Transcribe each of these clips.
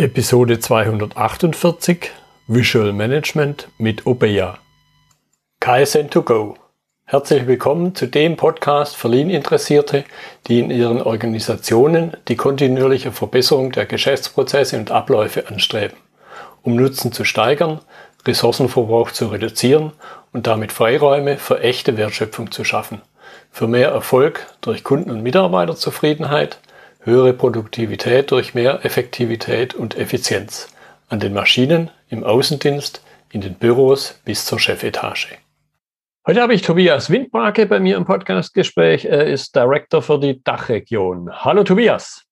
Episode 248 Visual Management mit Obeya. KSN2Go. Herzlich willkommen zu dem Podcast für Lean-Interessierte, die in ihren Organisationen die kontinuierliche Verbesserung der Geschäftsprozesse und Abläufe anstreben, um Nutzen zu steigern, Ressourcenverbrauch zu reduzieren und damit Freiräume für echte Wertschöpfung zu schaffen, für mehr Erfolg durch Kunden- und Mitarbeiterzufriedenheit, höhere Produktivität durch mehr Effektivität und Effizienz an den Maschinen, im Außendienst, in den Büros bis zur Chefetage. Heute habe ich Tobias Windbrake bei mir im Podcastgespräch. Er ist Director für die Dachregion. Hallo Tobias.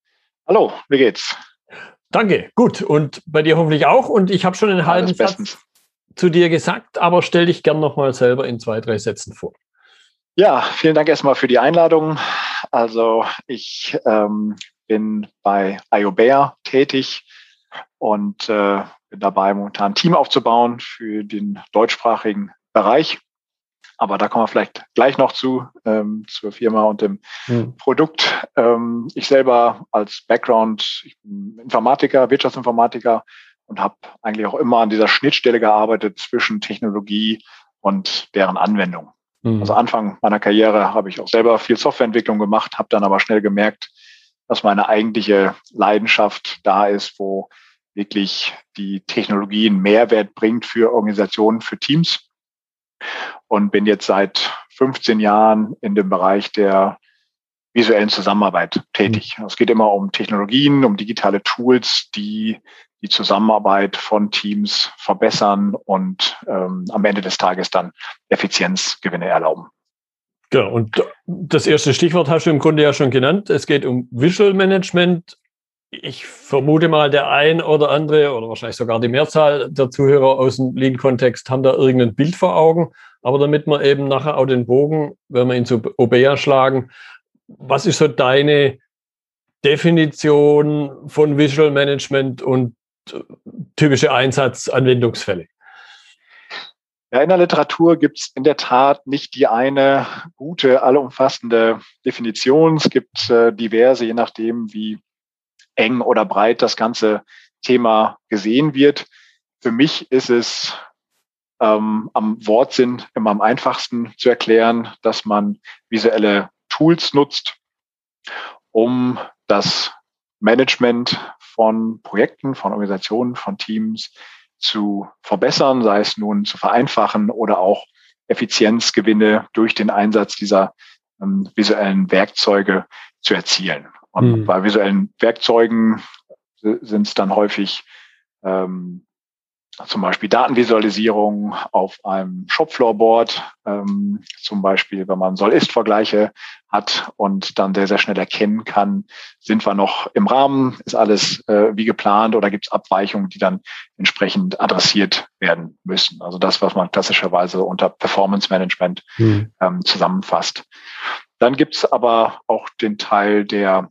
Hallo, wie geht's? Danke, gut. Und bei dir hoffentlich auch. Und ich habe schon einen halben Satz zu dir gesagt, aber stell dich gern nochmal selber in zwei, drei Sätzen vor. Ja, vielen Dank erstmal für die Einladung. Also ich ähm, bin bei IOBEAR tätig und äh, bin dabei, momentan ein Team aufzubauen für den deutschsprachigen Bereich. Aber da kommen wir vielleicht gleich noch zu, ähm, zur Firma und dem hm. Produkt. Ähm, ich selber als Background, ich bin Informatiker, Wirtschaftsinformatiker und habe eigentlich auch immer an dieser Schnittstelle gearbeitet zwischen Technologie und deren Anwendung. Mhm. Also Anfang meiner Karriere habe ich auch selber viel Softwareentwicklung gemacht, habe dann aber schnell gemerkt, dass meine eigentliche Leidenschaft da ist, wo wirklich die Technologie einen Mehrwert bringt für Organisationen, für Teams. Und bin jetzt seit 15 Jahren in dem Bereich der visuellen Zusammenarbeit tätig. Mhm. Es geht immer um Technologien, um digitale Tools, die die Zusammenarbeit von Teams verbessern und ähm, am Ende des Tages dann Effizienzgewinne erlauben. Ja, und das erste Stichwort hast du im Grunde ja schon genannt. Es geht um Visual Management. Ich vermute mal, der ein oder andere oder wahrscheinlich sogar die Mehrzahl der Zuhörer aus dem Lean-Kontext haben da irgendein Bild vor Augen. Aber damit wir eben nachher auch den Bogen, wenn wir ihn zu Obea schlagen, was ist so deine Definition von Visual Management und typische Einsatzanwendungsfälle? Ja, in der Literatur gibt es in der Tat nicht die eine gute, allumfassende Definition. Es gibt äh, diverse, je nachdem, wie eng oder breit das ganze Thema gesehen wird. Für mich ist es ähm, am Wortsinn immer am einfachsten zu erklären, dass man visuelle Tools nutzt, um das Management von Projekten, von Organisationen, von Teams zu verbessern, sei es nun zu vereinfachen oder auch Effizienzgewinne durch den Einsatz dieser ähm, visuellen Werkzeuge zu erzielen. Und mhm. bei visuellen Werkzeugen sind es dann häufig ähm, zum Beispiel Datenvisualisierung auf einem Shopfloorboard, ähm, zum Beispiel, wenn man Soll-Ist-Vergleiche hat und dann sehr, sehr schnell erkennen kann, sind wir noch im Rahmen, ist alles äh, wie geplant oder gibt es Abweichungen, die dann entsprechend adressiert werden müssen. Also das, was man klassischerweise unter Performance Management mhm. ähm, zusammenfasst. Dann gibt es aber auch den Teil der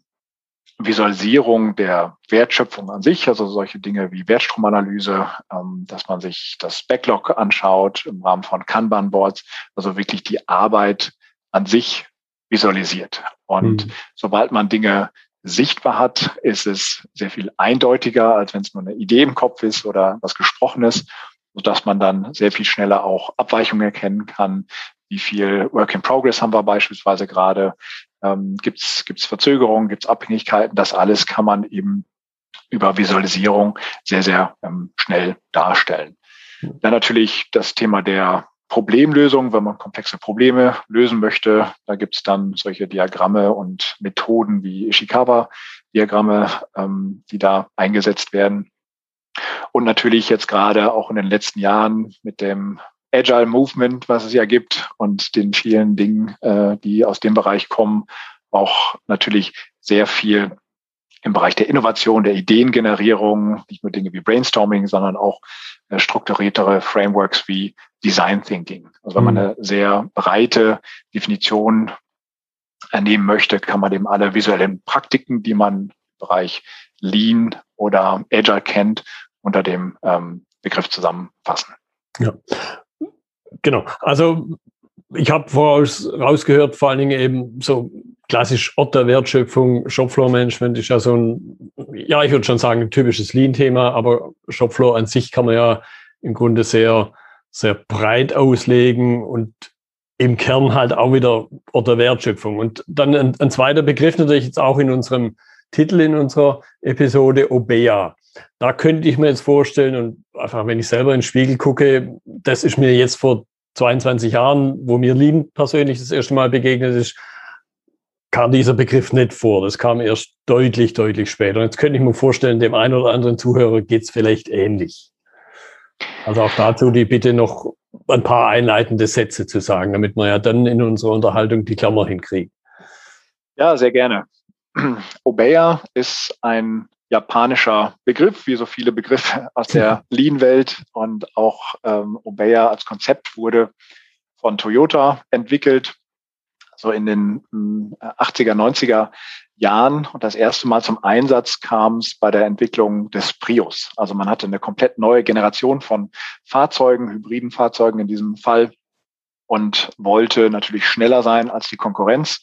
Visualisierung der Wertschöpfung an sich, also solche Dinge wie Wertstromanalyse, ähm, dass man sich das Backlog anschaut im Rahmen von Kanban-Boards, also wirklich die Arbeit an sich visualisiert. Und mhm. sobald man Dinge sichtbar hat, ist es sehr viel eindeutiger, als wenn es nur eine Idee im Kopf ist oder was Gesprochenes, sodass man dann sehr viel schneller auch Abweichungen erkennen kann. Wie viel Work in Progress haben wir beispielsweise gerade? ähm, gibt es Verzögerungen, gibt es Abhängigkeiten. Das alles kann man eben über Visualisierung sehr, sehr ähm, schnell darstellen. Dann natürlich das Thema der Problemlösung, wenn man komplexe Probleme lösen möchte. Da gibt es dann solche Diagramme und Methoden wie Ishikawa-Diagramme, ähm, die da eingesetzt werden. Und natürlich jetzt gerade auch in den letzten Jahren mit dem Agile Movement, was es ja gibt und den vielen Dingen, äh, die aus dem Bereich kommen, auch natürlich sehr viel im Bereich der Innovation, der Ideengenerierung, nicht nur Dinge wie Brainstorming, sondern auch äh, strukturiertere Frameworks wie Design Thinking. Also wenn man mhm. eine sehr breite Definition ernehmen möchte, kann man eben alle visuellen Praktiken, die man im Bereich Lean oder Agile kennt, unter dem ähm, Begriff zusammenfassen. Ja. Genau. Also ich habe voraus rausgehört, vor allen Dingen eben so klassisch Ort der Wertschöpfung, Shopfloor-Management ist ja so ein, ja, ich würde schon sagen, ein typisches Lean-Thema, aber Shopfloor an sich kann man ja im Grunde sehr, sehr breit auslegen und im Kern halt auch wieder Ort der Wertschöpfung. Und dann ein, ein zweiter Begriff natürlich jetzt auch in unserem Titel in unserer Episode OBEA. Da könnte ich mir jetzt vorstellen und einfach, wenn ich selber in den Spiegel gucke, das ist mir jetzt vor 22 Jahren, wo mir Lean persönlich das erste Mal begegnet ist, kam dieser Begriff nicht vor. Das kam erst deutlich, deutlich später. Und jetzt könnte ich mir vorstellen, dem einen oder anderen Zuhörer geht es vielleicht ähnlich. Also auch dazu die Bitte noch ein paar einleitende Sätze zu sagen, damit wir ja dann in unserer Unterhaltung die Klammer hinkriegen. Ja, sehr gerne. Obeya ist ein japanischer Begriff, wie so viele Begriffe aus der Lean-Welt. Und auch ähm, Obeya als Konzept wurde von Toyota entwickelt, so in den äh, 80er, 90er Jahren. Und das erste Mal zum Einsatz kam es bei der Entwicklung des Prius. Also man hatte eine komplett neue Generation von Fahrzeugen, hybriden Fahrzeugen in diesem Fall und wollte natürlich schneller sein als die Konkurrenz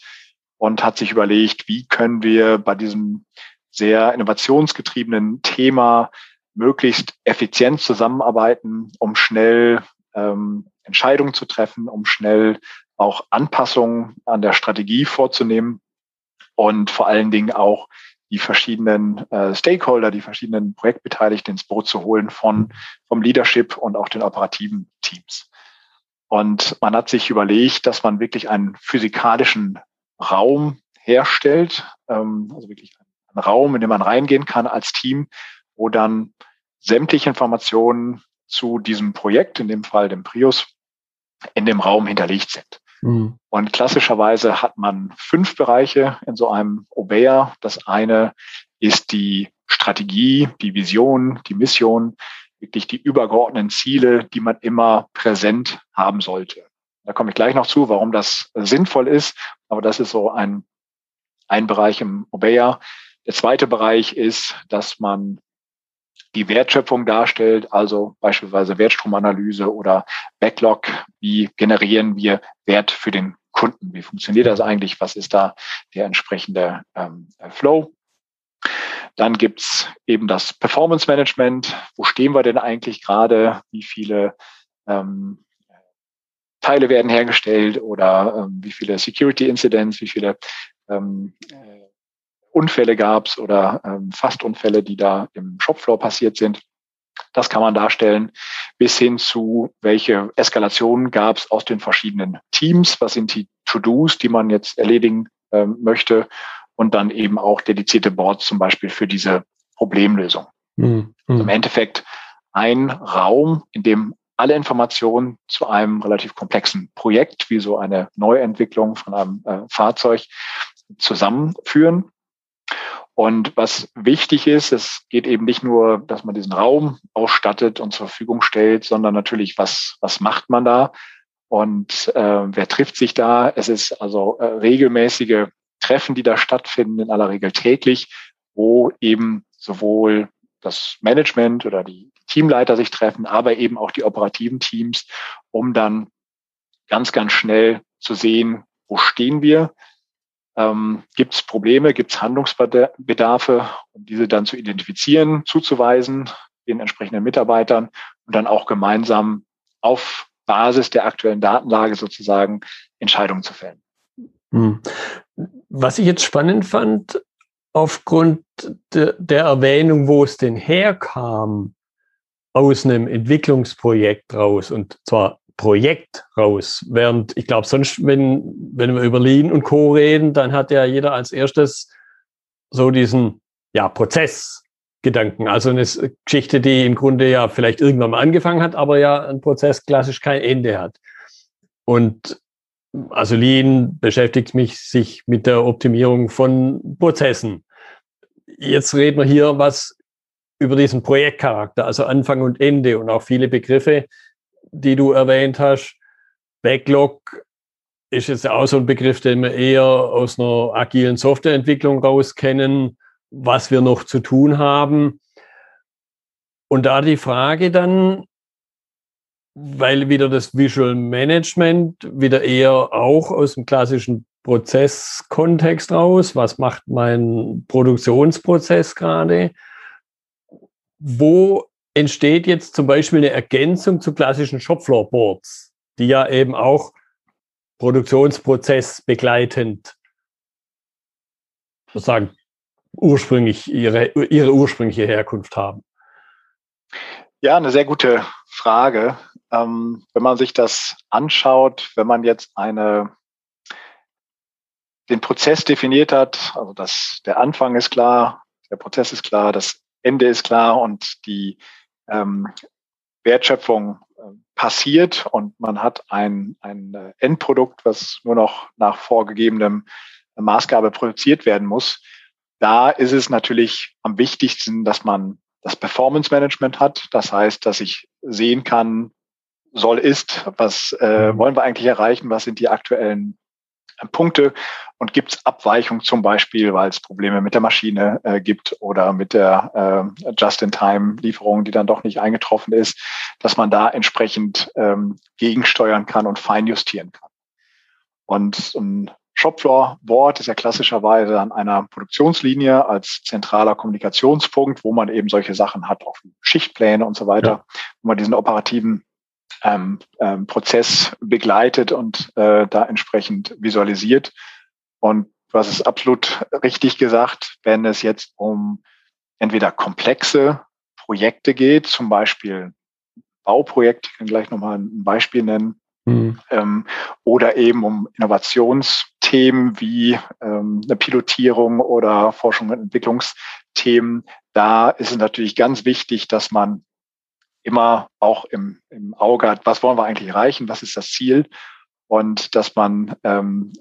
und hat sich überlegt, wie können wir bei diesem sehr innovationsgetriebenen Thema möglichst effizient zusammenarbeiten, um schnell ähm, Entscheidungen zu treffen, um schnell auch Anpassungen an der Strategie vorzunehmen und vor allen Dingen auch die verschiedenen äh, Stakeholder, die verschiedenen Projektbeteiligten ins Boot zu holen von, vom Leadership und auch den operativen Teams. Und man hat sich überlegt, dass man wirklich einen physikalischen Raum herstellt, ähm, also wirklich einen Raum, in den man reingehen kann als Team, wo dann sämtliche Informationen zu diesem Projekt, in dem Fall dem Prius, in dem Raum hinterlegt sind. Mhm. Und klassischerweise hat man fünf Bereiche in so einem Obeya. Das eine ist die Strategie, die Vision, die Mission, wirklich die übergeordneten Ziele, die man immer präsent haben sollte. Da komme ich gleich noch zu, warum das sinnvoll ist. Aber das ist so ein, ein Bereich im Obeya. Der zweite Bereich ist, dass man die Wertschöpfung darstellt, also beispielsweise Wertstromanalyse oder Backlog. Wie generieren wir Wert für den Kunden? Wie funktioniert das eigentlich? Was ist da der entsprechende ähm, Flow? Dann gibt's eben das Performance Management. Wo stehen wir denn eigentlich gerade? Wie viele ähm, Teile werden hergestellt oder ähm, wie viele Security Incidents, wie viele ähm, Unfälle gab es oder ähm, Fastunfälle, die da im Shopfloor passiert sind. Das kann man darstellen, bis hin zu, welche Eskalationen gab es aus den verschiedenen Teams, was sind die To-Dos, die man jetzt erledigen ähm, möchte und dann eben auch dedizierte Boards zum Beispiel für diese Problemlösung. Mhm. Also Im Endeffekt ein Raum, in dem alle Informationen zu einem relativ komplexen Projekt, wie so eine Neuentwicklung von einem äh, Fahrzeug, zusammenführen und was wichtig ist, es geht eben nicht nur, dass man diesen Raum ausstattet und zur Verfügung stellt, sondern natürlich, was, was macht man da und äh, wer trifft sich da? Es ist also äh, regelmäßige Treffen, die da stattfinden, in aller Regel täglich, wo eben sowohl das Management oder die Teamleiter sich treffen, aber eben auch die operativen Teams, um dann ganz, ganz schnell zu sehen, wo stehen wir, ähm, gibt es Probleme, gibt es Handlungsbedarfe, um diese dann zu identifizieren, zuzuweisen den entsprechenden Mitarbeitern und dann auch gemeinsam auf Basis der aktuellen Datenlage sozusagen Entscheidungen zu fällen. Hm. Was ich jetzt spannend fand, aufgrund de, der Erwähnung, wo es denn herkam, aus einem Entwicklungsprojekt raus, und zwar Projekt raus. Während ich glaube, sonst, wenn, wenn wir über Lean und Co. reden, dann hat ja jeder als erstes so diesen ja, Prozessgedanken. Also eine Geschichte, die im Grunde ja vielleicht irgendwann mal angefangen hat, aber ja ein Prozess klassisch kein Ende hat. Und also Lean beschäftigt mich sich mit der Optimierung von Prozessen. Jetzt reden wir hier was über diesen Projektcharakter, also Anfang und Ende und auch viele Begriffe, die du erwähnt hast. Backlog ist jetzt auch so ein Begriff, den wir eher aus einer agilen Softwareentwicklung raus kennen, was wir noch zu tun haben. Und da die Frage dann, weil wieder das Visual Management wieder eher auch aus dem klassischen Prozesskontext raus. Was macht mein Produktionsprozess gerade? Wo entsteht jetzt zum Beispiel eine Ergänzung zu klassischen Shopfloor-Boards, die ja eben auch Produktionsprozess begleitend sozusagen ursprünglich ihre, ihre ursprüngliche Herkunft haben? Ja, eine sehr gute Frage. Ähm, wenn man sich das anschaut, wenn man jetzt eine, den Prozess definiert hat, also das, der Anfang ist klar, der Prozess ist klar, das Ende ist klar und die ähm, Wertschöpfung äh, passiert und man hat ein, ein äh, Endprodukt, was nur noch nach vorgegebenem Maßgabe produziert werden muss. Da ist es natürlich am wichtigsten, dass man das Performance Management hat. Das heißt, dass ich sehen kann, soll ist, was äh, mhm. wollen wir eigentlich erreichen, was sind die aktuellen äh, Punkte und gibt es Abweichungen zum Beispiel, weil es Probleme mit der Maschine äh, gibt oder mit der äh, Just-in-Time-Lieferung, die dann doch nicht eingetroffen ist, dass man da entsprechend ähm, gegensteuern kann und feinjustieren kann. Und ein Shopfloor-Board ist ja klassischerweise an einer Produktionslinie als zentraler Kommunikationspunkt, wo man eben solche Sachen hat, auch Schichtpläne und so weiter, ja. wo man diesen operativen ähm, ähm, Prozess begleitet und äh, da entsprechend visualisiert. Und was ist absolut richtig gesagt, wenn es jetzt um entweder komplexe Projekte geht, zum Beispiel Bauprojekt, ich kann gleich nochmal ein Beispiel nennen, mhm. ähm, oder eben um Innovationsthemen wie ähm, eine Pilotierung oder Forschung und Entwicklungsthemen. Da ist es natürlich ganz wichtig, dass man immer auch im, im Auge hat, was wollen wir eigentlich erreichen, was ist das Ziel und dass man ähm,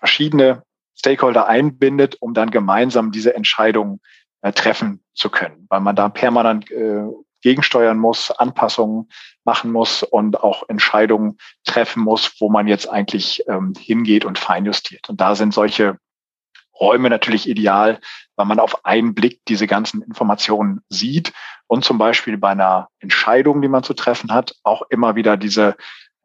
verschiedene Stakeholder einbindet, um dann gemeinsam diese Entscheidungen äh, treffen zu können, weil man da permanent äh, gegensteuern muss, Anpassungen machen muss und auch Entscheidungen treffen muss, wo man jetzt eigentlich ähm, hingeht und feinjustiert. Und da sind solche Räume natürlich ideal, weil man auf einen Blick diese ganzen Informationen sieht und zum Beispiel bei einer Entscheidung, die man zu treffen hat, auch immer wieder diese,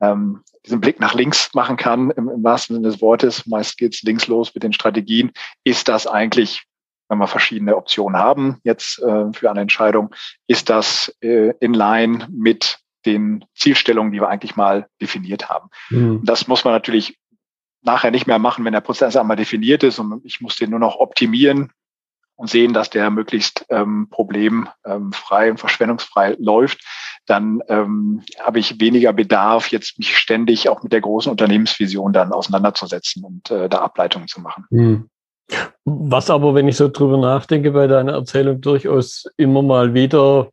ähm, diesen Blick nach links machen kann, im, im wahrsten Sinne des Wortes. Meist geht's links los mit den Strategien. Ist das eigentlich wenn wir verschiedene Optionen haben jetzt äh, für eine Entscheidung, ist das äh, in line mit den Zielstellungen, die wir eigentlich mal definiert haben. Mhm. Das muss man natürlich nachher nicht mehr machen, wenn der Prozess einmal definiert ist und ich muss den nur noch optimieren und sehen, dass der möglichst ähm, problemfrei und verschwendungsfrei läuft, dann ähm, habe ich weniger Bedarf, jetzt mich ständig auch mit der großen Unternehmensvision dann auseinanderzusetzen und äh, da Ableitungen zu machen. Mhm. Was aber, wenn ich so drüber nachdenke, bei deiner Erzählung durchaus immer mal wieder,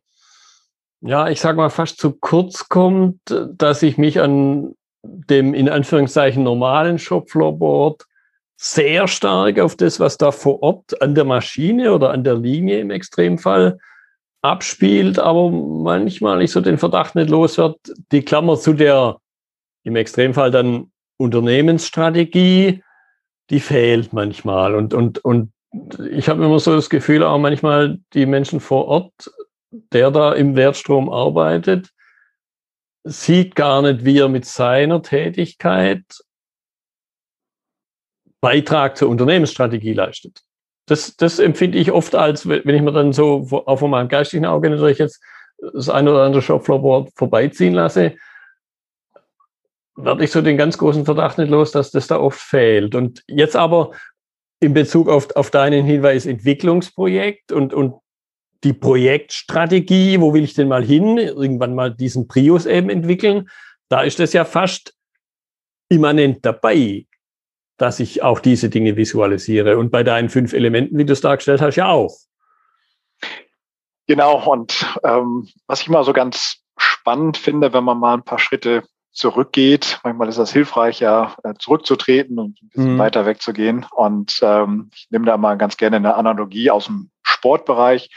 ja, ich sag mal fast zu kurz kommt, dass ich mich an dem in Anführungszeichen normalen Shopfloorboard sehr stark auf das, was da vor Ort an der Maschine oder an der Linie im Extremfall abspielt, aber manchmal ich so den Verdacht nicht los wird, die Klammer zu der im Extremfall dann Unternehmensstrategie, die fehlt manchmal. Und, und, und ich habe immer so das Gefühl, auch manchmal die Menschen vor Ort, der da im Wertstrom arbeitet, sieht gar nicht, wie er mit seiner Tätigkeit Beitrag zur Unternehmensstrategie leistet. Das, das empfinde ich oft als, wenn ich mir dann so auch von meinem geistigen Auge natürlich jetzt das eine oder andere Shopfloorboard vorbeiziehen lasse, werde ich so den ganz großen Verdacht nicht los, dass das da oft fehlt. Und jetzt aber in Bezug auf, auf deinen Hinweis Entwicklungsprojekt und, und die Projektstrategie, wo will ich denn mal hin, irgendwann mal diesen Prius eben entwickeln, da ist das ja fast immanent dabei, dass ich auch diese Dinge visualisiere. Und bei deinen fünf Elementen, wie du es dargestellt hast, ja auch. Genau, und ähm, was ich mal so ganz spannend finde, wenn man mal ein paar Schritte zurückgeht. Manchmal ist das hilfreich, ja, äh, zurückzutreten und ein bisschen mhm. weiter wegzugehen. Und ähm, ich nehme da mal ganz gerne eine Analogie aus dem Sportbereich.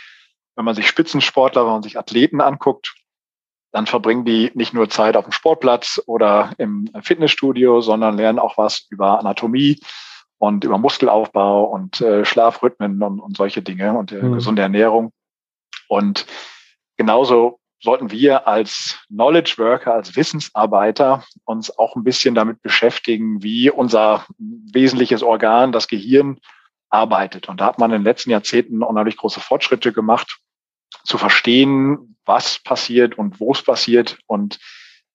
Wenn man sich Spitzensportler, wenn man sich Athleten anguckt, dann verbringen die nicht nur Zeit auf dem Sportplatz oder im Fitnessstudio, sondern lernen auch was über Anatomie und über Muskelaufbau und äh, Schlafrhythmen und, und solche Dinge und äh, mhm. gesunde Ernährung. Und genauso sollten wir als Knowledge Worker, als Wissensarbeiter uns auch ein bisschen damit beschäftigen, wie unser wesentliches Organ, das Gehirn, arbeitet. Und da hat man in den letzten Jahrzehnten unheimlich große Fortschritte gemacht, zu verstehen, was passiert und wo es passiert und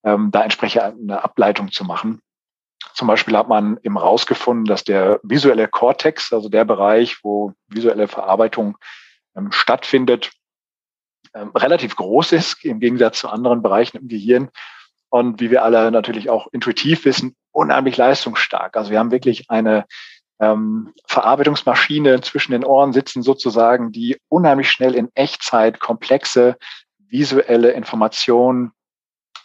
ähm, da entsprechend eine Ableitung zu machen. Zum Beispiel hat man eben rausgefunden, dass der visuelle Kortex, also der Bereich, wo visuelle Verarbeitung ähm, stattfindet, ähm, relativ groß ist im Gegensatz zu anderen Bereichen im Gehirn. Und wie wir alle natürlich auch intuitiv wissen, unheimlich leistungsstark. Also wir haben wirklich eine ähm, Verarbeitungsmaschine zwischen den Ohren sitzen sozusagen, die unheimlich schnell in Echtzeit komplexe visuelle Informationen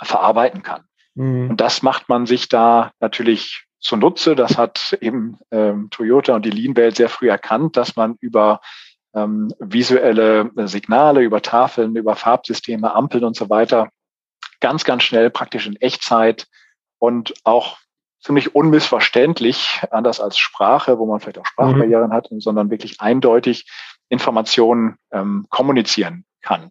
verarbeiten kann. Mhm. Und das macht man sich da natürlich zunutze. Das hat eben ähm, Toyota und die Lean-Welt sehr früh erkannt, dass man über ähm, visuelle Signale, über Tafeln, über Farbsysteme, Ampeln und so weiter ganz, ganz schnell praktisch in Echtzeit und auch ziemlich unmissverständlich, anders als Sprache, wo man vielleicht auch Sprachbarrieren mhm. hat, sondern wirklich eindeutig Informationen ähm, kommunizieren kann.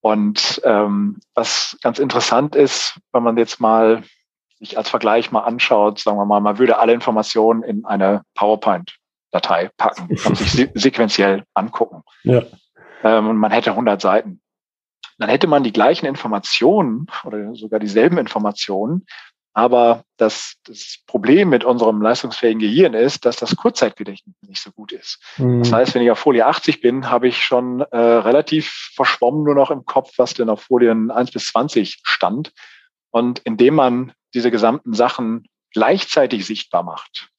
Und ähm, was ganz interessant ist, wenn man jetzt mal sich als Vergleich mal anschaut, sagen wir mal, man würde alle Informationen in eine PowerPoint-Datei packen und sich sequenziell angucken. Ja. Ähm, und man hätte 100 Seiten. Dann hätte man die gleichen Informationen oder sogar dieselben Informationen, aber das, das Problem mit unserem leistungsfähigen Gehirn ist, dass das Kurzzeitgedächtnis nicht so gut ist. Mhm. Das heißt, wenn ich auf Folie 80 bin, habe ich schon äh, relativ verschwommen nur noch im Kopf, was denn auf Folien 1 bis 20 stand. Und indem man diese gesamten Sachen gleichzeitig sichtbar macht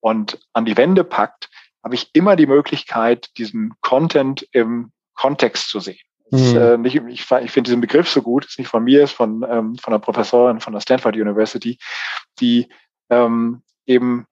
und an die Wände packt, habe ich immer die Möglichkeit, diesen Content im Kontext zu sehen. Ist, mhm. äh, nicht, ich, ich finde diesen Begriff so gut, ist nicht von mir, ist von, ähm, von einer Professorin von der Stanford University, die ähm, eben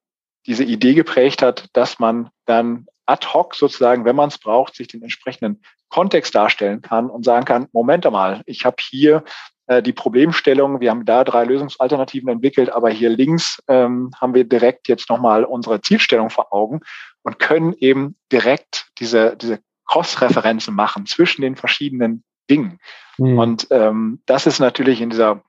diese Idee geprägt hat, dass man dann ad hoc sozusagen, wenn man es braucht, sich den entsprechenden Kontext darstellen kann und sagen kann, Moment einmal, ich habe hier äh, die Problemstellung, wir haben da drei Lösungsalternativen entwickelt, aber hier links ähm, haben wir direkt jetzt nochmal unsere Zielstellung vor Augen und können eben direkt diese, diese Cross-Referenzen machen zwischen den verschiedenen Dingen. Mhm. Und ähm, das ist natürlich in dieser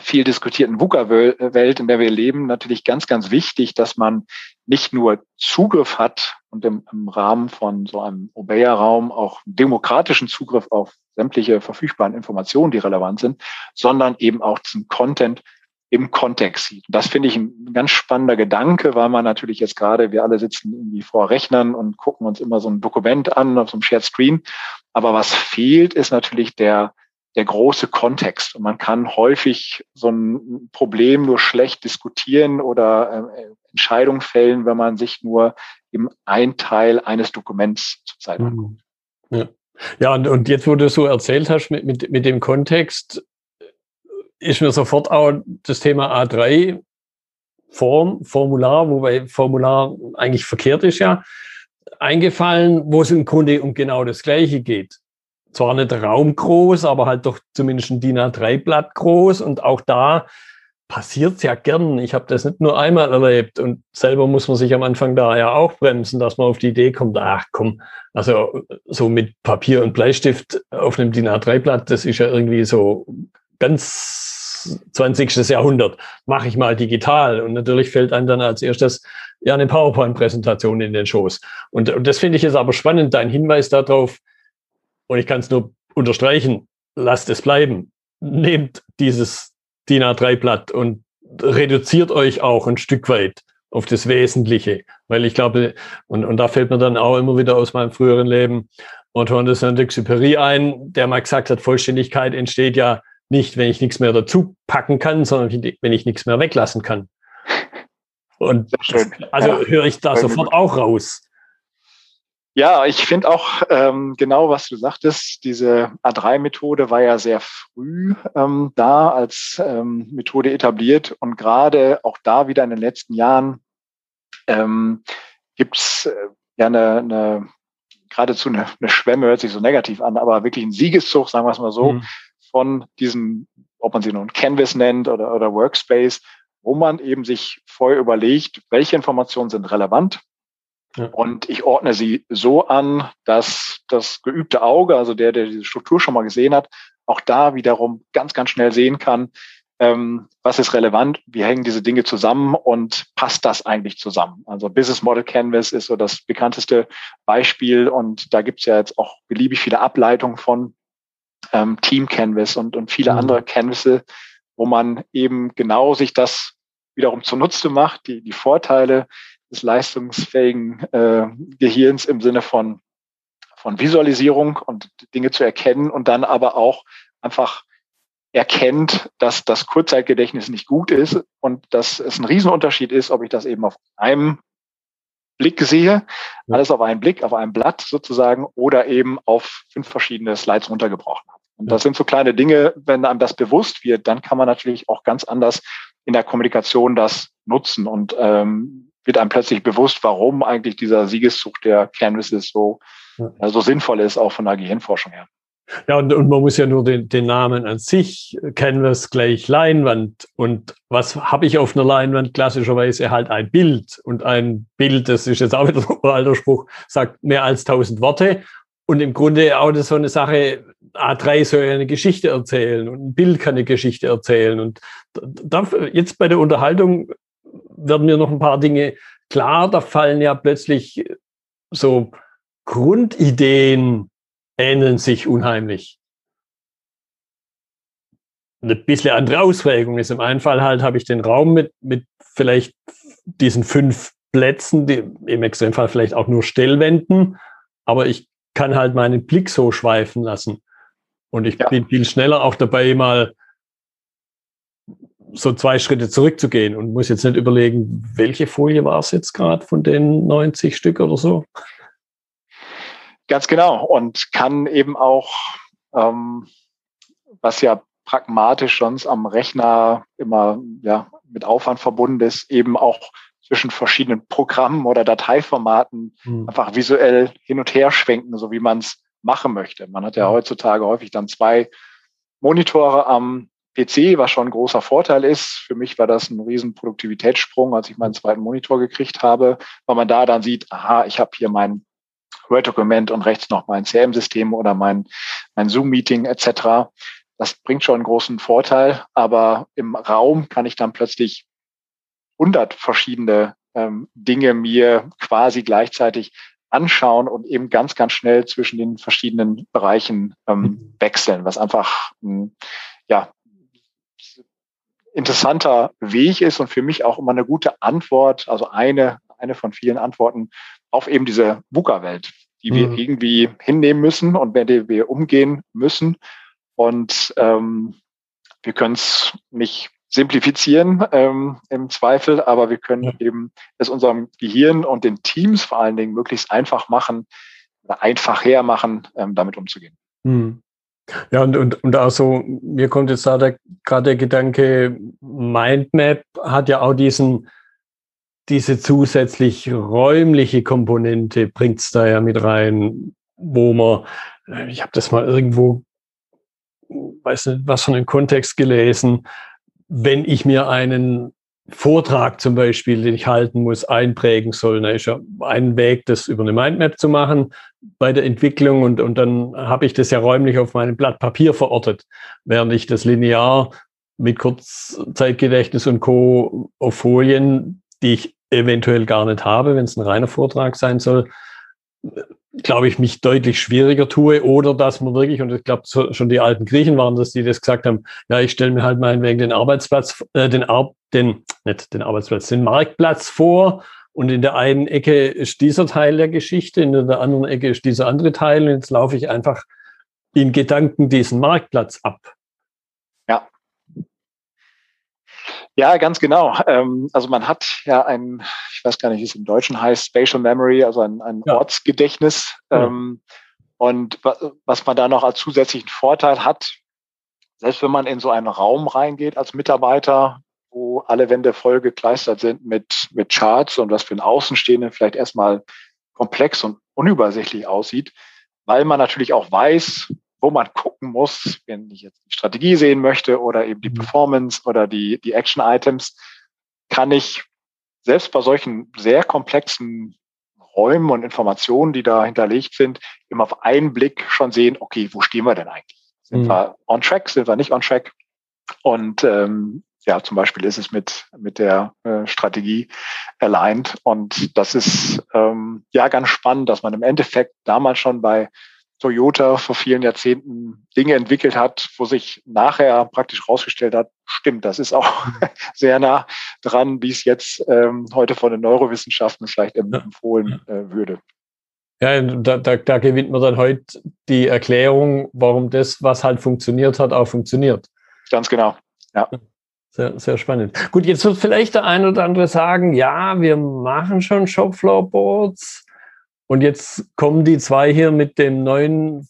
viel diskutierten VUCA-Welt, in der wir leben, natürlich ganz, ganz wichtig, dass man nicht nur Zugriff hat und im, im Rahmen von so einem Obeya-Raum auch demokratischen Zugriff auf sämtliche verfügbaren Informationen, die relevant sind, sondern eben auch zum Content im Kontext sieht. Das finde ich ein ganz spannender Gedanke, weil man natürlich jetzt gerade, wir alle sitzen irgendwie vor Rechnern und gucken uns immer so ein Dokument an auf so einem Shared Screen. Aber was fehlt, ist natürlich der, der große Kontext. Und man kann häufig so ein Problem nur schlecht diskutieren oder äh, Entscheidungen fällen, wenn man sich nur im ein Teil eines Dokuments zurzeit mhm. anguckt. Ja. Ja, und, und jetzt, wo du so erzählt hast mit, mit, mit dem Kontext, ist mir sofort auch das Thema A3 Form, Formular, wobei Formular eigentlich verkehrt ist ja, eingefallen, wo es im Grunde um genau das Gleiche geht. Zwar nicht raumgroß, aber halt doch zumindest ein DIN A3-Blatt groß und auch da passiert es ja gern. Ich habe das nicht nur einmal erlebt und selber muss man sich am Anfang da ja auch bremsen, dass man auf die Idee kommt, ach komm, also so mit Papier und Bleistift auf einem DIN A3-Blatt, das ist ja irgendwie so ganz 20. Jahrhundert, mache ich mal digital. Und natürlich fällt einem dann als erstes ja eine PowerPoint-Präsentation in den Schoß. Und, und das finde ich jetzt aber spannend, dein Hinweis darauf, und ich kann es nur unterstreichen, lasst es bleiben. Nehmt dieses DIN A3-Blatt und reduziert euch auch ein Stück weit auf das Wesentliche. Weil ich glaube, und, und da fällt mir dann auch immer wieder aus meinem früheren Leben Antoine de Saint-Exupéry ein, der mal gesagt hat, Vollständigkeit entsteht ja nicht, wenn ich nichts mehr dazu packen kann, sondern wenn ich nichts mehr weglassen kann. Und also ja, höre ich da sofort auch raus. Ja, ich finde auch ähm, genau, was du sagtest, diese A3-Methode war ja sehr früh ähm, da als ähm, Methode etabliert. Und gerade auch da wieder in den letzten Jahren ähm, gibt es äh, ja eine, eine geradezu eine, eine Schwemme, hört sich so negativ an, aber wirklich ein Siegeszug, sagen wir es mal so, mhm von diesem, ob man sie nun Canvas nennt oder, oder Workspace, wo man eben sich vorher überlegt, welche Informationen sind relevant. Ja. Und ich ordne sie so an, dass das geübte Auge, also der, der diese Struktur schon mal gesehen hat, auch da wiederum ganz, ganz schnell sehen kann, ähm, was ist relevant, wie hängen diese Dinge zusammen und passt das eigentlich zusammen? Also Business Model Canvas ist so das bekannteste Beispiel und da gibt es ja jetzt auch beliebig viele Ableitungen von ähm, Team Canvas und, und viele mhm. andere Canvases, wo man eben genau sich das wiederum zunutze macht, die, die Vorteile des leistungsfähigen äh, Gehirns im Sinne von, von Visualisierung und Dinge zu erkennen und dann aber auch einfach erkennt, dass das Kurzzeitgedächtnis nicht gut ist und dass es ein Riesenunterschied ist, ob ich das eben auf einem Blick sehe, alles auf einen Blick, auf einem Blatt sozusagen, oder eben auf fünf verschiedene Slides runtergebrochen habe. Und das sind so kleine Dinge, wenn einem das bewusst wird, dann kann man natürlich auch ganz anders in der Kommunikation das nutzen und ähm, wird einem plötzlich bewusst, warum eigentlich dieser Siegeszug der Canvases so, ja. so sinnvoll ist, auch von der Gehirnforschung her. Ja, und, und man muss ja nur den, den Namen an sich, Canvas gleich Leinwand. Und was habe ich auf einer Leinwand? Klassischerweise halt ein Bild. Und ein Bild, das ist jetzt auch wieder ein alter Spruch, sagt mehr als tausend Worte. Und im Grunde auch das so eine Sache, A3 soll ja eine Geschichte erzählen und ein Bild kann eine Geschichte erzählen. Und da, jetzt bei der Unterhaltung werden mir noch ein paar Dinge klar. Da fallen ja plötzlich so Grundideen ähneln sich unheimlich. Eine bisschen andere Ausprägung ist im einen Fall halt, habe ich den Raum mit, mit vielleicht diesen fünf Plätzen, die, im Extremfall vielleicht auch nur Stellwänden, aber ich kann halt meinen Blick so schweifen lassen. Und ich ja. bin viel schneller auch dabei, mal so zwei Schritte zurückzugehen und muss jetzt nicht überlegen, welche Folie war es jetzt gerade von den 90 Stück oder so. Ganz genau. Und kann eben auch, ähm, was ja pragmatisch sonst am Rechner immer ja, mit Aufwand verbunden ist, eben auch zwischen verschiedenen Programmen oder Dateiformaten mhm. einfach visuell hin und her schwenken, so wie man es machen möchte. Man hat ja heutzutage häufig dann zwei Monitore am PC, was schon ein großer Vorteil ist. Für mich war das ein riesen Produktivitätssprung, als ich meinen zweiten Monitor gekriegt habe, weil man da dann sieht, aha, ich habe hier mein Word-Dokument und rechts noch mein CRM-System oder mein, mein Zoom-Meeting etc. Das bringt schon einen großen Vorteil, aber im Raum kann ich dann plötzlich 100 verschiedene ähm, Dinge mir quasi gleichzeitig anschauen und eben ganz, ganz schnell zwischen den verschiedenen Bereichen ähm, mhm. wechseln, was einfach ein ja, interessanter Weg ist und für mich auch immer eine gute Antwort, also eine, eine von vielen Antworten auf eben diese VUCA-Welt, die wir mhm. irgendwie hinnehmen müssen und mit der wir umgehen müssen. Und ähm, wir können es nicht simplifizieren ähm, im Zweifel, aber wir können eben es unserem Gehirn und den Teams vor allen Dingen möglichst einfach machen einfach hermachen, ähm, damit umzugehen. Mhm. Ja, und, und, und auch so, mir kommt jetzt da gerade der Gedanke, Mindmap hat ja auch diesen, diese zusätzlich räumliche Komponente bringt es da ja mit rein, wo man, äh, ich habe das mal irgendwo, weiß nicht, was von einem Kontext gelesen, wenn ich mir einen Vortrag zum Beispiel, den ich halten muss, einprägen soll, dann ist ja ein Weg, das über eine Mindmap zu machen bei der Entwicklung und, und dann habe ich das ja räumlich auf meinem Blatt Papier verortet, während ich das linear mit Kurzzeitgedächtnis und Co. auf Folien, die ich eventuell gar nicht habe, wenn es ein reiner Vortrag sein soll, glaube ich, mich deutlich schwieriger tue oder dass man wirklich, und ich glaube, schon die alten Griechen waren das, die das gesagt haben, ja, ich stelle mir halt meinetwegen den Arbeitsplatz, äh, den, Ar den, nicht den Arbeitsplatz, den Marktplatz vor und in der einen Ecke ist dieser Teil der Geschichte, in der anderen Ecke ist dieser andere Teil und jetzt laufe ich einfach in Gedanken diesen Marktplatz ab. Ja, ganz genau. Ähm, also man hat ja ein, ich weiß gar nicht, wie es im Deutschen heißt, Spatial Memory, also ein, ein ja. Ortsgedächtnis. Ja. Ähm, und was man da noch als zusätzlichen Vorteil hat, selbst wenn man in so einen Raum reingeht als Mitarbeiter, wo alle Wände voll gekleistert sind mit, mit Charts und was für einen Außenstehenden vielleicht erstmal komplex und unübersichtlich aussieht, weil man natürlich auch weiß, wo man gucken muss, wenn ich jetzt die Strategie sehen möchte oder eben die mhm. Performance oder die, die Action-Items, kann ich selbst bei solchen sehr komplexen Räumen und Informationen, die da hinterlegt sind, immer auf einen Blick schon sehen, okay, wo stehen wir denn eigentlich? Sind mhm. wir on track, sind wir nicht on track? Und ähm, ja, zum Beispiel ist es mit, mit der äh, Strategie aligned. Und das ist ähm, ja ganz spannend, dass man im Endeffekt damals schon bei Toyota vor vielen Jahrzehnten Dinge entwickelt hat, wo sich nachher praktisch herausgestellt hat, stimmt, das ist auch sehr nah dran, wie es jetzt ähm, heute von den Neurowissenschaften vielleicht empfohlen äh, würde. Ja, da, da, da gewinnt man dann heute die Erklärung, warum das, was halt funktioniert hat, auch funktioniert. Ganz genau, ja. Sehr, sehr spannend. Gut, jetzt wird vielleicht der ein oder andere sagen, ja, wir machen schon Shopfloor-Boards und jetzt kommen die zwei hier mit dem neuen,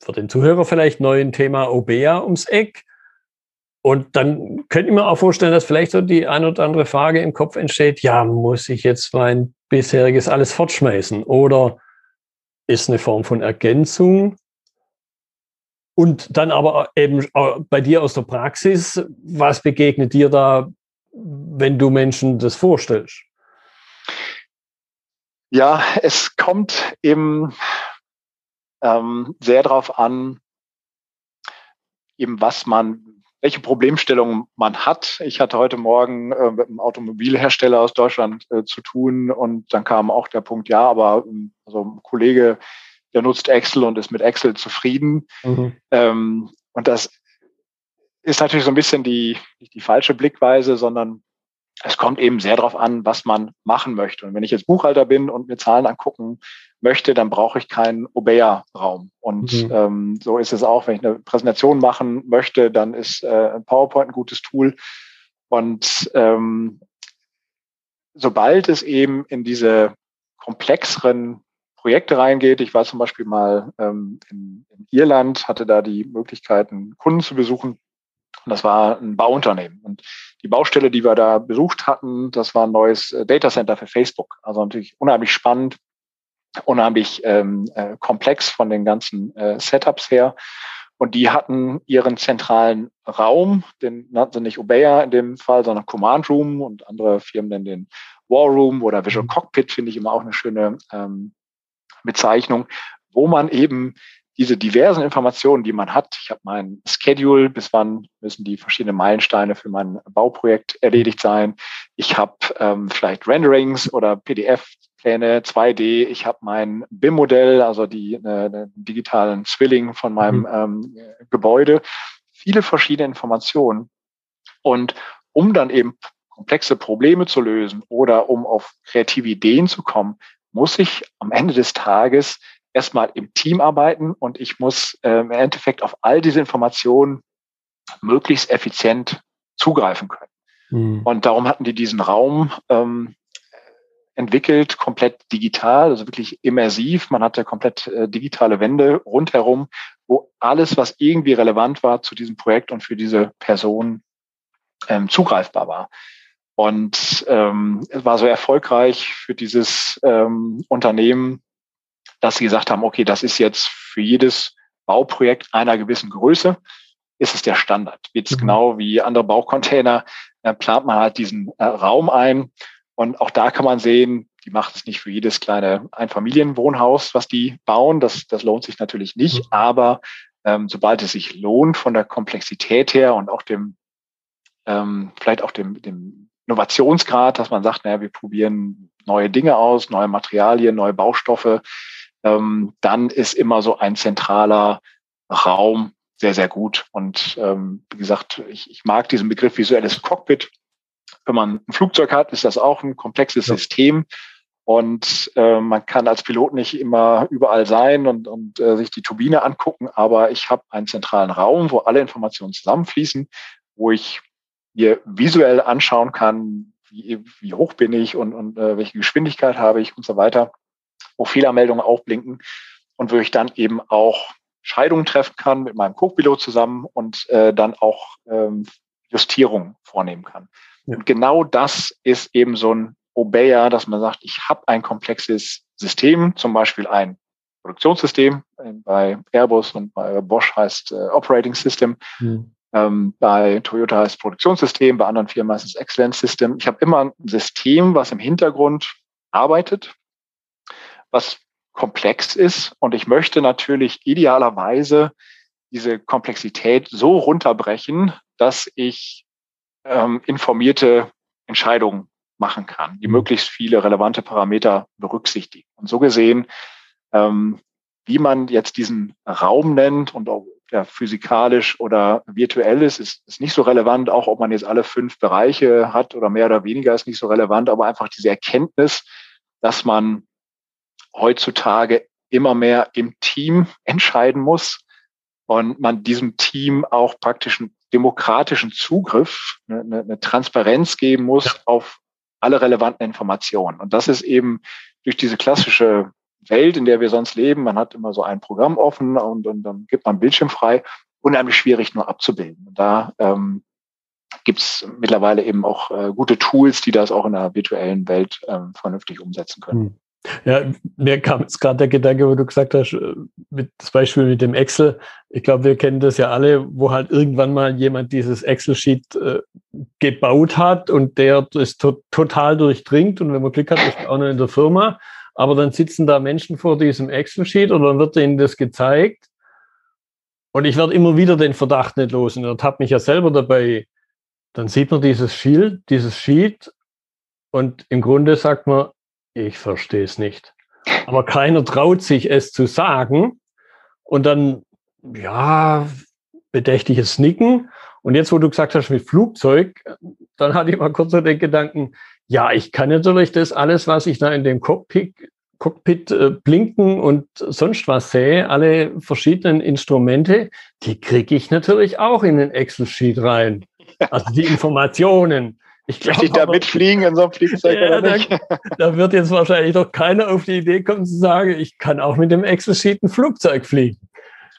für den Zuhörer vielleicht neuen Thema OBEA ums Eck. Und dann könnte ich mir auch vorstellen, dass vielleicht so die ein oder andere Frage im Kopf entsteht, ja, muss ich jetzt mein bisheriges alles fortschmeißen? Oder ist eine Form von Ergänzung. Und dann aber eben bei dir aus der Praxis, was begegnet dir da, wenn du Menschen das vorstellst? Ja, es kommt eben ähm, sehr darauf an, eben was man, welche Problemstellungen man hat. Ich hatte heute Morgen äh, mit einem Automobilhersteller aus Deutschland äh, zu tun und dann kam auch der Punkt, ja, aber ähm, also ein Kollege, der nutzt Excel und ist mit Excel zufrieden. Mhm. Ähm, und das ist natürlich so ein bisschen die, nicht die falsche Blickweise, sondern es kommt eben sehr darauf an, was man machen möchte. Und wenn ich jetzt Buchhalter bin und mir Zahlen angucken möchte, dann brauche ich keinen Obeya-Raum. Und mhm. ähm, so ist es auch, wenn ich eine Präsentation machen möchte, dann ist äh, PowerPoint ein gutes Tool. Und ähm, sobald es eben in diese komplexeren Projekte reingeht, ich war zum Beispiel mal ähm, in, in Irland, hatte da die Möglichkeiten, Kunden zu besuchen, und das war ein Bauunternehmen. Und die Baustelle, die wir da besucht hatten, das war ein neues äh, Data Center für Facebook. Also natürlich unheimlich spannend, unheimlich ähm, äh, komplex von den ganzen äh, Setups her. Und die hatten ihren zentralen Raum, den nannten sie nicht Obeya in dem Fall, sondern Command Room und andere Firmen nennen den War Room oder Visual Cockpit, finde ich immer auch eine schöne ähm, Bezeichnung, wo man eben diese diversen Informationen, die man hat, ich habe mein Schedule, bis wann müssen die verschiedenen Meilensteine für mein Bauprojekt erledigt sein. Ich habe ähm, vielleicht Renderings oder PDF-Pläne, 2D. Ich habe mein BIM-Modell, also die äh, digitalen Zwilling von meinem mhm. ähm, Gebäude. Viele verschiedene Informationen. Und um dann eben komplexe Probleme zu lösen oder um auf kreative Ideen zu kommen, muss ich am Ende des Tages erstmal im Team arbeiten und ich muss äh, im Endeffekt auf all diese Informationen möglichst effizient zugreifen können. Mhm. Und darum hatten die diesen Raum ähm, entwickelt, komplett digital, also wirklich immersiv. Man hatte komplett äh, digitale Wände rundherum, wo alles, was irgendwie relevant war zu diesem Projekt und für diese Person ähm, zugreifbar war. Und ähm, es war so erfolgreich für dieses ähm, Unternehmen, dass sie gesagt haben, okay, das ist jetzt für jedes Bauprojekt einer gewissen Größe, ist es der Standard. Jetzt mhm. genau wie andere Baucontainer äh, plant man halt diesen äh, Raum ein. Und auch da kann man sehen, die macht es nicht für jedes kleine Einfamilienwohnhaus, was die bauen. Das, das lohnt sich natürlich nicht. Mhm. Aber ähm, sobald es sich lohnt von der Komplexität her und auch dem, ähm, vielleicht auch dem, dem Innovationsgrad, dass man sagt, naja, wir probieren neue Dinge aus, neue Materialien, neue Baustoffe, ähm, dann ist immer so ein zentraler Raum sehr, sehr gut. Und ähm, wie gesagt, ich, ich mag diesen Begriff visuelles Cockpit. Wenn man ein Flugzeug hat, ist das auch ein komplexes ja. System. Und äh, man kann als Pilot nicht immer überall sein und, und äh, sich die Turbine angucken, aber ich habe einen zentralen Raum, wo alle Informationen zusammenfließen, wo ich mir visuell anschauen kann, wie, wie hoch bin ich und, und äh, welche Geschwindigkeit habe ich und so weiter wo Fehlermeldungen aufblinken und wo ich dann eben auch Scheidungen treffen kann mit meinem Co-Pilot zusammen und äh, dann auch ähm, Justierungen vornehmen kann. Ja. Und genau das ist eben so ein Obeya, dass man sagt, ich habe ein komplexes System, zum Beispiel ein Produktionssystem, äh, bei Airbus und bei Bosch heißt äh, Operating System, mhm. ähm, bei Toyota heißt Produktionssystem, bei anderen Firmen heißt es Excellence System. Ich habe immer ein System, was im Hintergrund arbeitet was komplex ist. Und ich möchte natürlich idealerweise diese Komplexität so runterbrechen, dass ich ähm, informierte Entscheidungen machen kann, die möglichst viele relevante Parameter berücksichtigen. Und so gesehen, ähm, wie man jetzt diesen Raum nennt und ob der physikalisch oder virtuell ist, ist, ist nicht so relevant. Auch ob man jetzt alle fünf Bereiche hat oder mehr oder weniger, ist nicht so relevant. Aber einfach diese Erkenntnis, dass man heutzutage immer mehr im Team entscheiden muss und man diesem Team auch praktisch einen demokratischen Zugriff, eine, eine Transparenz geben muss ja. auf alle relevanten Informationen. Und das ist eben durch diese klassische Welt, in der wir sonst leben, man hat immer so ein Programm offen und, und dann gibt man Bildschirm frei, unheimlich schwierig nur abzubilden. Und da ähm, gibt es mittlerweile eben auch äh, gute Tools, die das auch in der virtuellen Welt ähm, vernünftig umsetzen können. Ja, mir kam jetzt gerade der Gedanke, wo du gesagt hast, äh, mit das Beispiel mit dem Excel. Ich glaube, wir kennen das ja alle, wo halt irgendwann mal jemand dieses Excel-Sheet äh, gebaut hat und der das to total durchdringt. Und wenn man Glück hat, ist auch noch in der Firma. Aber dann sitzen da Menschen vor diesem Excel-Sheet und dann wird ihnen das gezeigt. Und ich werde immer wieder den Verdacht nicht los. Und ertappt mich ja selber dabei. Dann sieht man dieses Shield, dieses Sheet und im Grunde sagt man, ich verstehe es nicht. Aber keiner traut sich, es zu sagen. Und dann, ja, bedächtiges Nicken. Und jetzt, wo du gesagt hast, mit Flugzeug, dann hatte ich mal kurz so den Gedanken, ja, ich kann natürlich das alles, was ich da in dem Cockpit, Cockpit äh, blinken und sonst was sehe, alle verschiedenen Instrumente, die kriege ich natürlich auch in den Excel-Sheet rein. Also die Informationen. Ich glaube, ich da mitfliegen in so einem Flugzeug ja, oder nicht? Da, da, wird jetzt wahrscheinlich doch keiner auf die Idee kommen zu sagen, ich kann auch mit dem Excel-Sheet ein Flugzeug fliegen.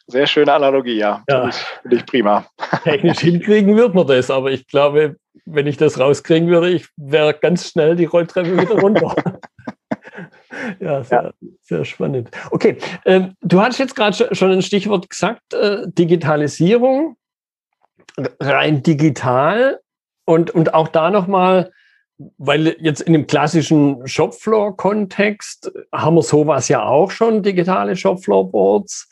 Sehr schöne Analogie, ja. ja. Finde ich prima. Technisch hinkriegen wird man das, aber ich glaube, wenn ich das rauskriegen würde, ich wäre ganz schnell die Rolltreppe wieder runter. ja, sehr, ja, sehr, spannend. Okay, ähm, du hattest jetzt gerade schon ein Stichwort gesagt, äh, Digitalisierung, rein digital. Und, und auch da nochmal, weil jetzt in dem klassischen Shopfloor-Kontext haben wir sowas ja auch schon, digitale Shopfloor-Boards.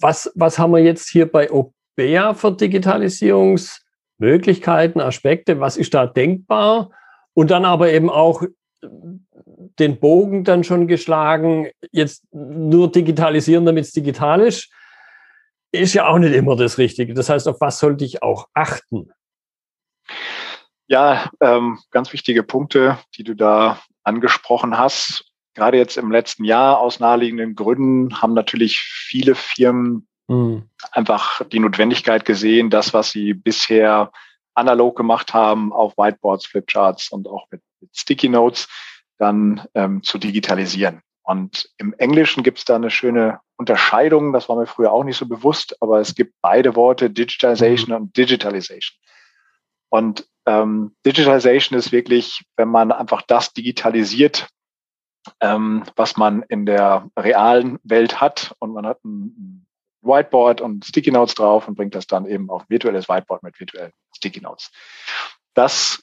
Was, was haben wir jetzt hier bei Obea für Digitalisierungsmöglichkeiten, Aspekte? Was ist da denkbar? Und dann aber eben auch den Bogen dann schon geschlagen, jetzt nur digitalisieren, damit es digital ist, ist ja auch nicht immer das Richtige. Das heißt, auf was sollte ich auch achten? Ja, ähm, ganz wichtige Punkte, die du da angesprochen hast. Gerade jetzt im letzten Jahr aus naheliegenden Gründen haben natürlich viele Firmen mhm. einfach die Notwendigkeit gesehen, das, was sie bisher analog gemacht haben, auf Whiteboards, Flipcharts und auch mit, mit Sticky Notes, dann ähm, zu digitalisieren. Und im Englischen gibt es da eine schöne Unterscheidung, das war mir früher auch nicht so bewusst, aber es gibt beide Worte, Digitalization mhm. und Digitalization. Und ähm, Digitalization ist wirklich, wenn man einfach das digitalisiert, ähm, was man in der realen Welt hat und man hat ein Whiteboard und Sticky Notes drauf und bringt das dann eben auf virtuelles Whiteboard mit virtuellen Sticky Notes. Das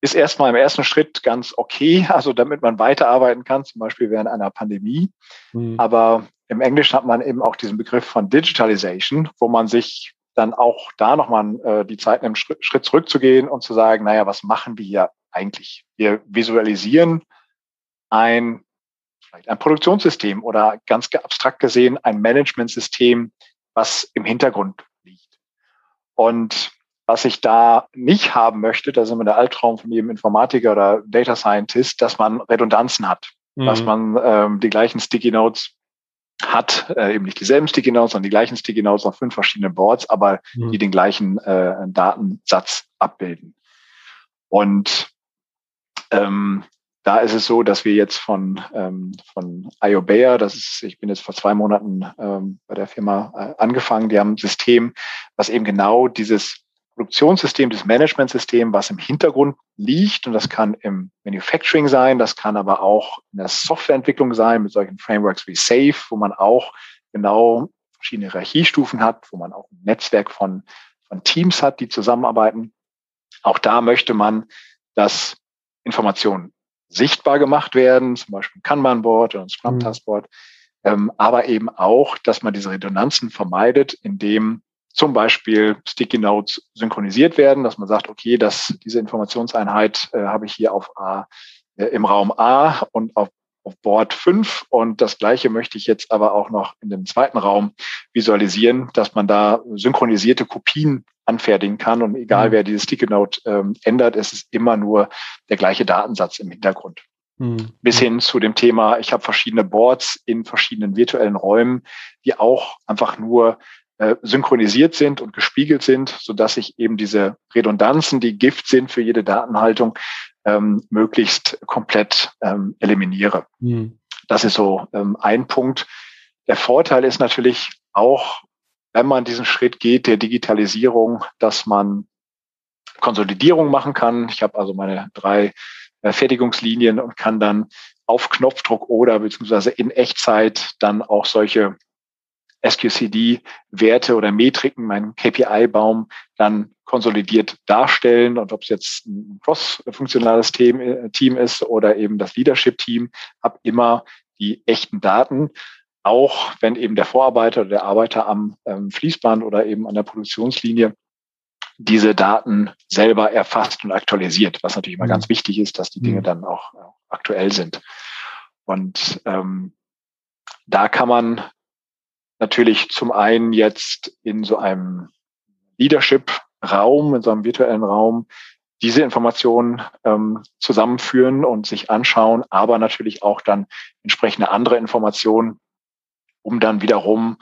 ist erstmal im ersten Schritt ganz okay, also damit man weiterarbeiten kann, zum Beispiel während einer Pandemie. Mhm. Aber im Englischen hat man eben auch diesen Begriff von Digitalization, wo man sich dann auch da nochmal äh, die Zeit einen Schritt, Schritt zurückzugehen und zu sagen, naja, was machen wir hier eigentlich? Wir visualisieren ein, vielleicht ein Produktionssystem oder ganz abstrakt gesehen ein Managementsystem, was im Hintergrund liegt. Und was ich da nicht haben möchte, da sind wir der Albtraum von jedem Informatiker oder Data Scientist, dass man Redundanzen hat, mhm. dass man ähm, die gleichen Sticky Notes hat äh, eben nicht dieselben Sticky Notes, sondern die gleichen Sticky Notes auf fünf verschiedenen Boards, aber mhm. die den gleichen äh, Datensatz abbilden. Und ähm, da ist es so, dass wir jetzt von, ähm, von IOBEA, das ist, ich bin jetzt vor zwei Monaten ähm, bei der Firma äh, angefangen, die haben ein System, was eben genau dieses Produktionssystem, das Managementsystem, was im Hintergrund liegt. Und das kann im Manufacturing sein, das kann aber auch in der Softwareentwicklung sein, mit solchen Frameworks wie Safe, wo man auch genau verschiedene Hierarchiestufen hat, wo man auch ein Netzwerk von, von Teams hat, die zusammenarbeiten. Auch da möchte man, dass Informationen sichtbar gemacht werden, zum Beispiel ein Kanban-Board oder ein Scrum-Task-Board, ähm, aber eben auch, dass man diese Redundanzen vermeidet, indem zum Beispiel Sticky Notes synchronisiert werden, dass man sagt, okay, dass diese Informationseinheit äh, habe ich hier auf A, äh, im Raum A und auf, auf Board 5 und das gleiche möchte ich jetzt aber auch noch in dem zweiten Raum visualisieren, dass man da synchronisierte Kopien anfertigen kann und egal mhm. wer dieses Sticky Note ähm, ändert, es ist immer nur der gleiche Datensatz im Hintergrund. Mhm. Bis hin zu dem Thema, ich habe verschiedene Boards in verschiedenen virtuellen Räumen, die auch einfach nur äh, synchronisiert sind und gespiegelt sind, so dass ich eben diese Redundanzen, die Gift sind für jede Datenhaltung, ähm, möglichst komplett ähm, eliminiere. Mhm. Das ist so ähm, ein Punkt. Der Vorteil ist natürlich auch, wenn man diesen Schritt geht der Digitalisierung, dass man Konsolidierung machen kann. Ich habe also meine drei äh, Fertigungslinien und kann dann auf Knopfdruck oder beziehungsweise in Echtzeit dann auch solche SQCD-Werte oder Metriken, meinen KPI-Baum dann konsolidiert darstellen. Und ob es jetzt ein cross-funktionales Team, äh, Team ist oder eben das Leadership-Team, habe immer die echten Daten, auch wenn eben der Vorarbeiter oder der Arbeiter am ähm, Fließband oder eben an der Produktionslinie diese Daten selber erfasst und aktualisiert, was natürlich immer mhm. ganz wichtig ist, dass die Dinge mhm. dann auch aktuell sind. Und ähm, da kann man natürlich zum einen jetzt in so einem Leadership-Raum, in so einem virtuellen Raum, diese Informationen ähm, zusammenführen und sich anschauen, aber natürlich auch dann entsprechende andere Informationen, um dann wiederum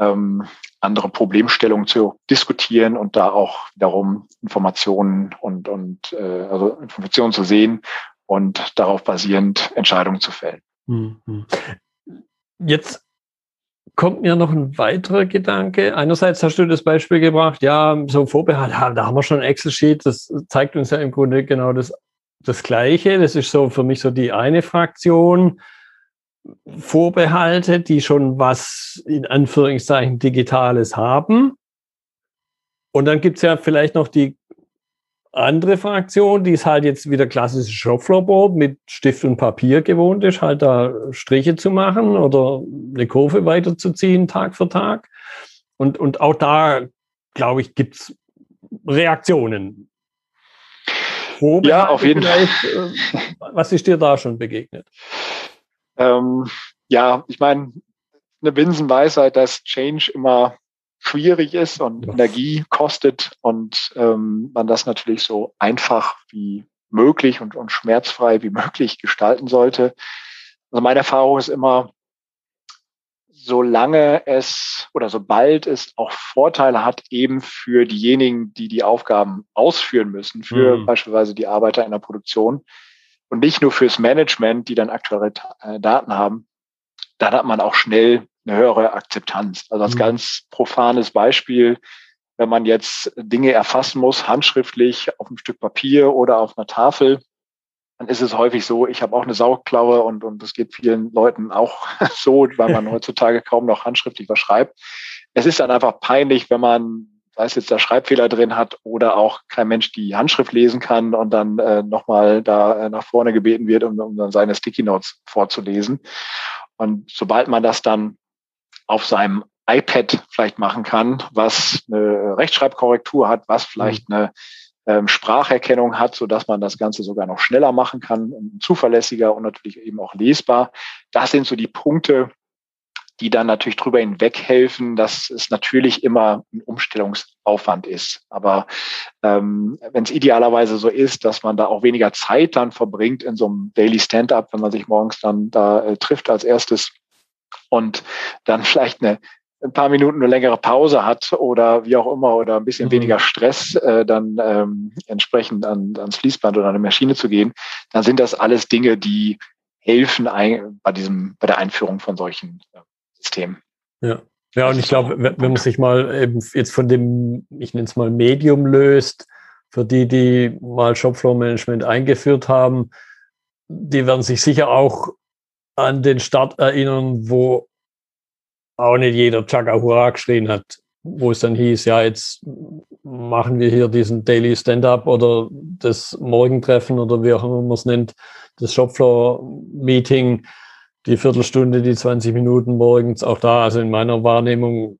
ähm, andere Problemstellungen zu diskutieren und da auch wiederum Informationen und, und äh, also Informationen zu sehen und darauf basierend Entscheidungen zu fällen. Mhm. Jetzt kommt mir noch ein weiterer Gedanke. Einerseits hast du das Beispiel gebracht, ja, so ein Vorbehalt, da haben wir schon ein Excel-Sheet, das zeigt uns ja im Grunde genau das, das Gleiche. Das ist so für mich so die eine Fraktion. Vorbehalte, die schon was in Anführungszeichen Digitales haben. Und dann gibt's ja vielleicht noch die andere Fraktion, die ist halt jetzt wieder klassisches Shopfloorboard mit Stift und Papier gewohnt ist, halt da Striche zu machen oder eine Kurve weiterzuziehen Tag für Tag. Und, und auch da, glaube ich, gibt's Reaktionen. Wo ja, auf jeden Fall. Äh, was ist dir da schon begegnet? Ähm, ja, ich meine, eine Binsenweisheit, dass Change immer schwierig ist und. Energie kostet und ähm, man das natürlich so einfach wie möglich und, und schmerzfrei wie möglich gestalten sollte. Also meine Erfahrung ist immer, solange es oder sobald es auch Vorteile hat, eben für diejenigen, die die Aufgaben ausführen müssen, für mhm. beispielsweise die Arbeiter in der Produktion und nicht nur fürs Management, die dann aktuelle äh, Daten haben, dann hat man auch schnell eine höhere Akzeptanz. Also als mhm. ganz profanes Beispiel, wenn man jetzt Dinge erfassen muss, handschriftlich auf einem Stück Papier oder auf einer Tafel, dann ist es häufig so, ich habe auch eine Sauklaue und, und das geht vielen Leuten auch so, weil man heutzutage kaum noch handschriftlich was schreibt. Es ist dann einfach peinlich, wenn man, sei es jetzt der Schreibfehler drin hat oder auch kein Mensch die Handschrift lesen kann und dann äh, nochmal da äh, nach vorne gebeten wird, um, um dann seine Sticky Notes vorzulesen. Und sobald man das dann auf seinem iPad vielleicht machen kann, was eine Rechtschreibkorrektur hat, was vielleicht mhm. eine ähm, Spracherkennung hat, so dass man das Ganze sogar noch schneller machen kann, zuverlässiger und natürlich eben auch lesbar. Das sind so die Punkte, die dann natürlich drüber hinweg helfen, dass es natürlich immer ein Umstellungsaufwand ist. Aber ähm, wenn es idealerweise so ist, dass man da auch weniger Zeit dann verbringt in so einem Daily Stand-up, wenn man sich morgens dann da äh, trifft als erstes, und dann vielleicht eine ein paar Minuten eine längere Pause hat oder wie auch immer oder ein bisschen mhm. weniger Stress, äh, dann ähm, entsprechend an, ans Fließband oder an eine Maschine zu gehen, dann sind das alles Dinge, die helfen ein, bei diesem, bei der Einführung von solchen äh, Systemen. Ja. Ja, und ich glaube, wenn, wenn man sich mal eben jetzt von dem, ich nenne es mal Medium löst, für die, die mal Shopfloor Management eingeführt haben, die werden sich sicher auch an den Start erinnern, wo auch nicht jeder Chaka Hurra geschrien hat, wo es dann hieß, ja, jetzt machen wir hier diesen Daily Stand-up oder das Morgentreffen oder wie auch immer man es nennt, das Shopfloor-Meeting. die Viertelstunde, die 20 Minuten morgens, auch da, also in meiner Wahrnehmung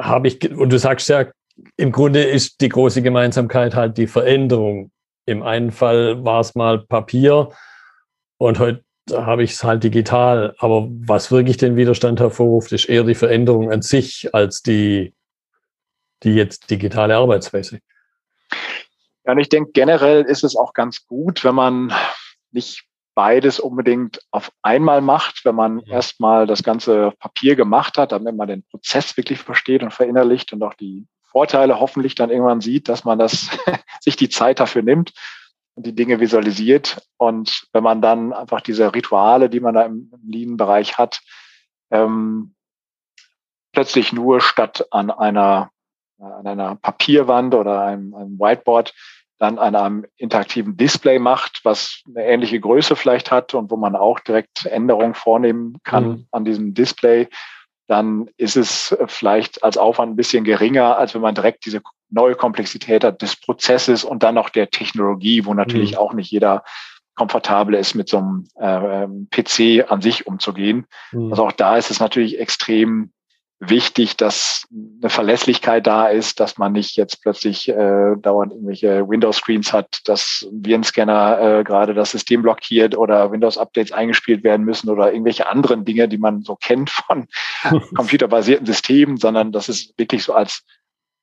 habe ich, und du sagst ja, im Grunde ist die große Gemeinsamkeit halt die Veränderung. Im einen Fall war es mal Papier und heute habe ich es halt digital. Aber was wirklich den Widerstand hervorruft, ist eher die Veränderung an sich als die, die jetzt digitale Arbeitsweise. Ja, und ich denke, generell ist es auch ganz gut, wenn man nicht beides unbedingt auf einmal macht, wenn man ja. erstmal das ganze Papier gemacht hat, damit man den Prozess wirklich versteht und verinnerlicht und auch die Vorteile hoffentlich dann irgendwann sieht, dass man das sich die Zeit dafür nimmt die Dinge visualisiert. Und wenn man dann einfach diese Rituale, die man da im, im Lean-Bereich hat, ähm, plötzlich nur statt an einer, an einer Papierwand oder einem, einem Whiteboard dann an einem interaktiven Display macht, was eine ähnliche Größe vielleicht hat und wo man auch direkt Änderungen vornehmen kann mhm. an diesem Display, dann ist es vielleicht als Aufwand ein bisschen geringer, als wenn man direkt diese neue Komplexität hat des Prozesses und dann noch der Technologie, wo natürlich mhm. auch nicht jeder komfortabel ist, mit so einem äh, PC an sich umzugehen. Mhm. Also auch da ist es natürlich extrem wichtig, dass eine Verlässlichkeit da ist, dass man nicht jetzt plötzlich äh, dauernd irgendwelche Windows-Screens hat, dass ein Virenscanner äh, gerade das System blockiert oder Windows-Updates eingespielt werden müssen oder irgendwelche anderen Dinge, die man so kennt von computerbasierten Systemen, sondern dass es wirklich so als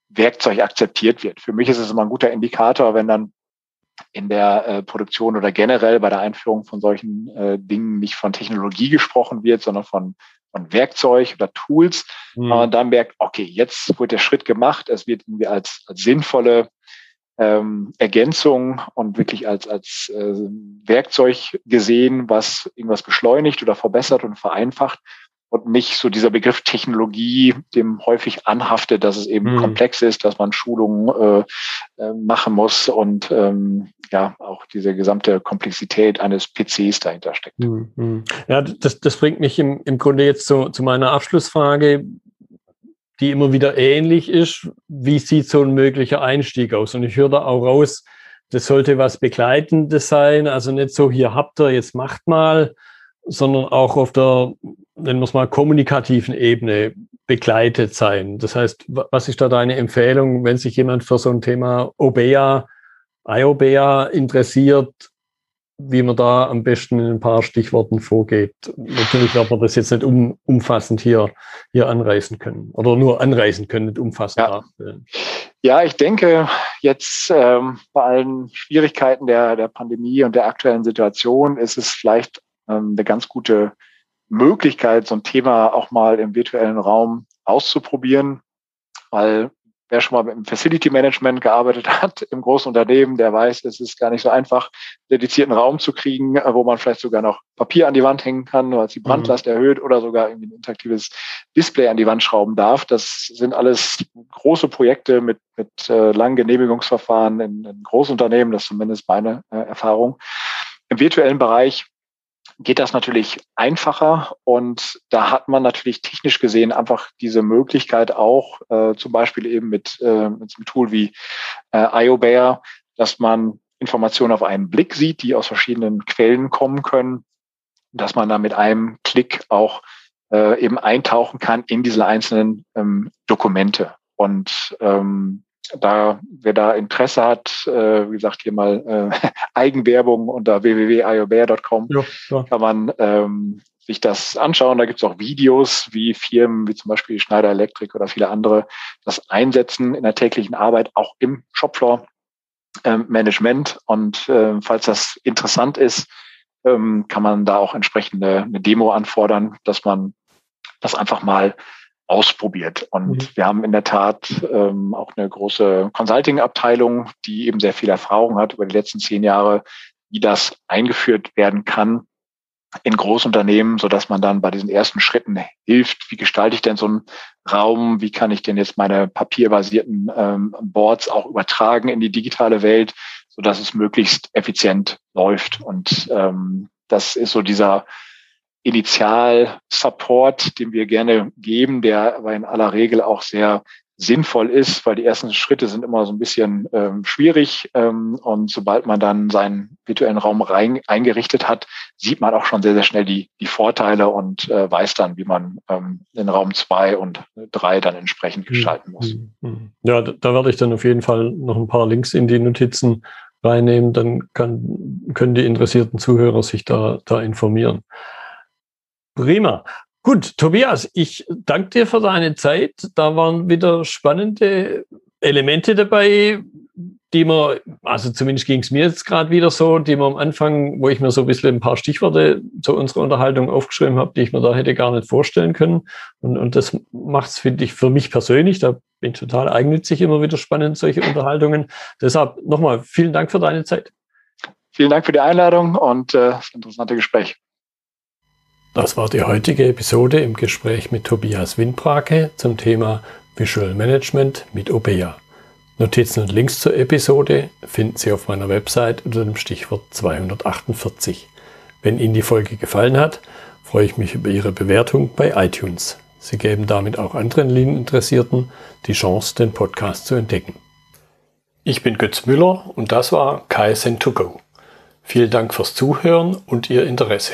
Werkzeug akzeptiert wird. Für mich ist es immer ein guter Indikator, wenn dann in der äh, Produktion oder generell bei der Einführung von solchen äh, Dingen nicht von Technologie gesprochen wird, sondern von von Werkzeug oder Tools, mhm. man dann merkt, okay, jetzt wird der Schritt gemacht, es wird irgendwie als, als sinnvolle ähm, Ergänzung und wirklich als, als äh, Werkzeug gesehen, was irgendwas beschleunigt oder verbessert und vereinfacht und nicht so dieser Begriff Technologie dem häufig anhaftet, dass es eben mhm. komplex ist, dass man Schulungen äh, äh, machen muss und ähm, ja auch diese gesamte Komplexität eines PCs dahinter steckt. Mhm. Ja, das, das bringt mich im, im Grunde jetzt zu, zu meiner Abschlussfrage, die immer wieder ähnlich ist. Wie sieht so ein möglicher Einstieg aus? Und ich höre da auch raus, das sollte was Begleitendes sein, also nicht so, hier habt ihr, jetzt macht mal, sondern auch auf der, nennen wir es mal, kommunikativen Ebene begleitet sein. Das heißt, was ist da deine Empfehlung, wenn sich jemand für so ein Thema OBEA, IOBEA interessiert, wie man da am besten in ein paar Stichworten vorgeht. Natürlich wird man das jetzt nicht um, umfassend hier, hier anreißen können oder nur anreißen können, nicht umfassend. Ja, ja ich denke, jetzt ähm, bei allen Schwierigkeiten der, der Pandemie und der aktuellen Situation ist es vielleicht ähm, eine ganz gute Möglichkeit, so ein Thema auch mal im virtuellen Raum auszuprobieren, weil wer schon mal mit dem Facility Management gearbeitet hat im großen Unternehmen, der weiß, es ist gar nicht so einfach, dedizierten Raum zu kriegen, äh, wo man vielleicht sogar noch Papier an die Wand hängen kann, weil es die mhm. Brandlast mhm. erhöht oder sogar irgendwie ein interaktives Display an die Wand schrauben darf. Das sind alles große Projekte mit, mit äh, langen Genehmigungsverfahren in, in Großunternehmen, das ist zumindest meine äh, Erfahrung. Im virtuellen Bereich geht das natürlich einfacher und da hat man natürlich technisch gesehen einfach diese Möglichkeit auch, äh, zum Beispiel eben mit, äh, mit einem Tool wie äh, IOBear, dass man Informationen auf einen Blick sieht, die aus verschiedenen Quellen kommen können, dass man da mit einem Klick auch äh, eben eintauchen kann in diese einzelnen ähm, Dokumente. Und ähm, da wer da Interesse hat, äh, wie gesagt, hier mal äh, Eigenwerbung unter www.iobear.com ja, ja. kann man ähm, sich das anschauen. Da gibt es auch Videos, wie Firmen wie zum Beispiel Schneider Electric oder viele andere das einsetzen in der täglichen Arbeit, auch im Shopfloor ähm, Management. Und äh, falls das interessant ist, ähm, kann man da auch entsprechende eine Demo anfordern, dass man das einfach mal ausprobiert. Und mhm. wir haben in der Tat ähm, auch eine große Consulting-Abteilung, die eben sehr viel Erfahrung hat über die letzten zehn Jahre, wie das eingeführt werden kann in Großunternehmen, so dass man dann bei diesen ersten Schritten hilft. Wie gestalte ich denn so einen Raum? Wie kann ich denn jetzt meine papierbasierten ähm, Boards auch übertragen in die digitale Welt, so dass es möglichst effizient läuft? Und ähm, das ist so dieser Initial-Support, den wir gerne geben, der aber in aller Regel auch sehr sinnvoll ist, weil die ersten Schritte sind immer so ein bisschen ähm, schwierig. Ähm, und sobald man dann seinen virtuellen Raum rein, eingerichtet hat, sieht man auch schon sehr, sehr schnell die, die Vorteile und äh, weiß dann, wie man ähm, den Raum zwei und drei dann entsprechend mhm. gestalten muss. Mhm. Ja, da, da werde ich dann auf jeden Fall noch ein paar Links in die Notizen reinnehmen. Dann kann, können die interessierten Zuhörer sich da, da informieren. Prima. Gut, Tobias, ich danke dir für deine Zeit. Da waren wieder spannende Elemente dabei, die man, also zumindest ging es mir jetzt gerade wieder so, die man am Anfang, wo ich mir so ein bisschen ein paar Stichworte zu unserer Unterhaltung aufgeschrieben habe, die ich mir da hätte gar nicht vorstellen können. Und, und das macht es, finde ich, für mich persönlich, da bin ich total eigennützig immer wieder spannend, solche Unterhaltungen. Deshalb nochmal vielen Dank für deine Zeit. Vielen Dank für die Einladung und äh, das interessante Gespräch. Das war die heutige Episode im Gespräch mit Tobias Windbrake zum Thema Visual Management mit Obeya. Notizen und Links zur Episode finden Sie auf meiner Website unter dem Stichwort 248. Wenn Ihnen die Folge gefallen hat, freue ich mich über Ihre Bewertung bei iTunes. Sie geben damit auch anderen Lean-Interessierten die Chance, den Podcast zu entdecken. Ich bin Götz Müller und das war KSN2Go. Vielen Dank fürs Zuhören und Ihr Interesse.